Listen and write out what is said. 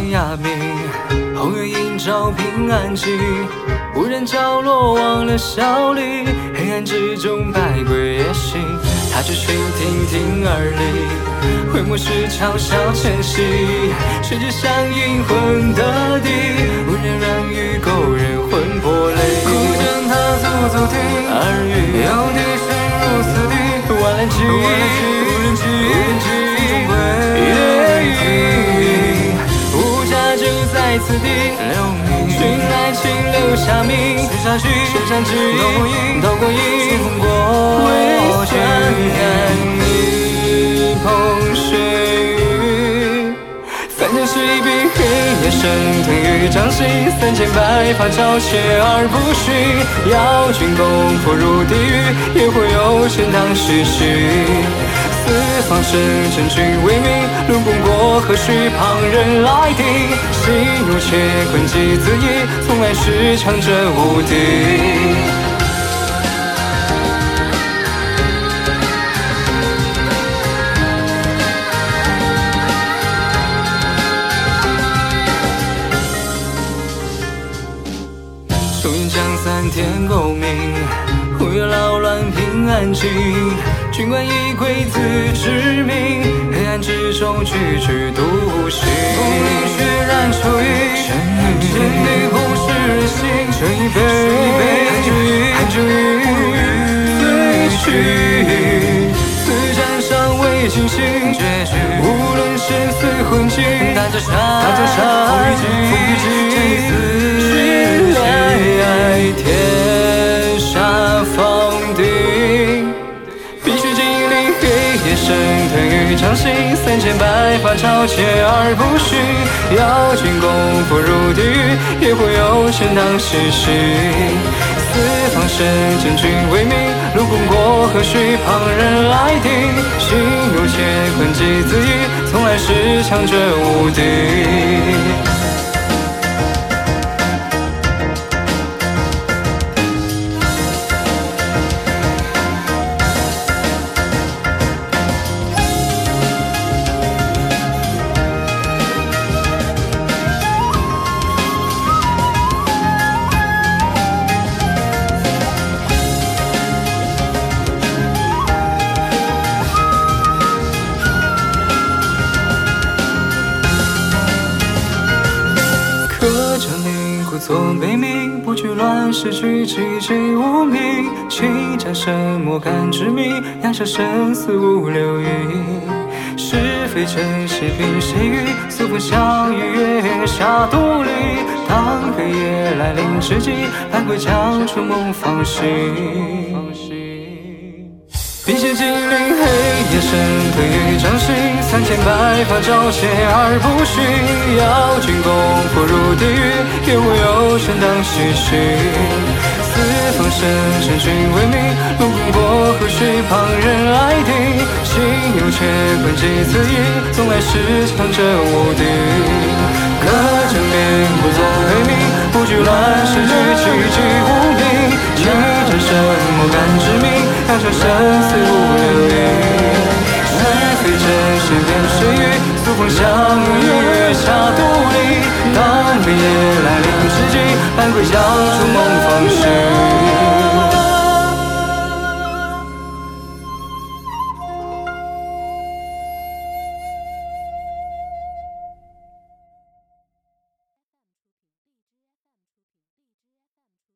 天涯明，红月映照平安景。无人角落忘了笑里，黑暗之中百鬼夜行。他只需听听而立，回眸时悄悄前行。谁知相映魂得地，此地，寻来请留下名。深山之影，刀光影，风过，为山一捧水雨。是一笔黑夜升腾于掌心，三千白发照阡而不逊。邀君共赴入地狱，也会有钱当唏嘘。四方神真君为名，论功过何须旁人来定？心有且困几自疑，从来是强者无敌。终于将三天功名，忽悠扰乱平安静。君冠一窥自知明，黑暗之中句句独行。风里血染秋衣，千里红湿人心。这一杯寒酒饮，醉去。此战尚未惊醒，无论生死魂境，大江山，大江山，风雨尽，谁来天心，三千白发照且而不逊。要君功夫入地狱，也会有钱当世袭。四方神真君为名，路功过何须旁人来定？心有乾坤即自意，从来是强者无敌。做悲鸣，不惧乱世，举寂寂无名。轻战神魔敢执迷，扬下生死无留意。是非真谁凭谁与？素风相遇月下独立。当黑夜来临之际，百鬼将出梦方醒。兵险金鳞，黑夜升腾于掌心，三千白发照阡而不逊。要君共破入地狱，也无有权当唏嘘。四方神真君为名，路过何须旁人来定？心有且困几自意，从来是强者无敌。可迷，扬下生死。风相遇，月下独立。当黑夜来临之际，半归将出梦。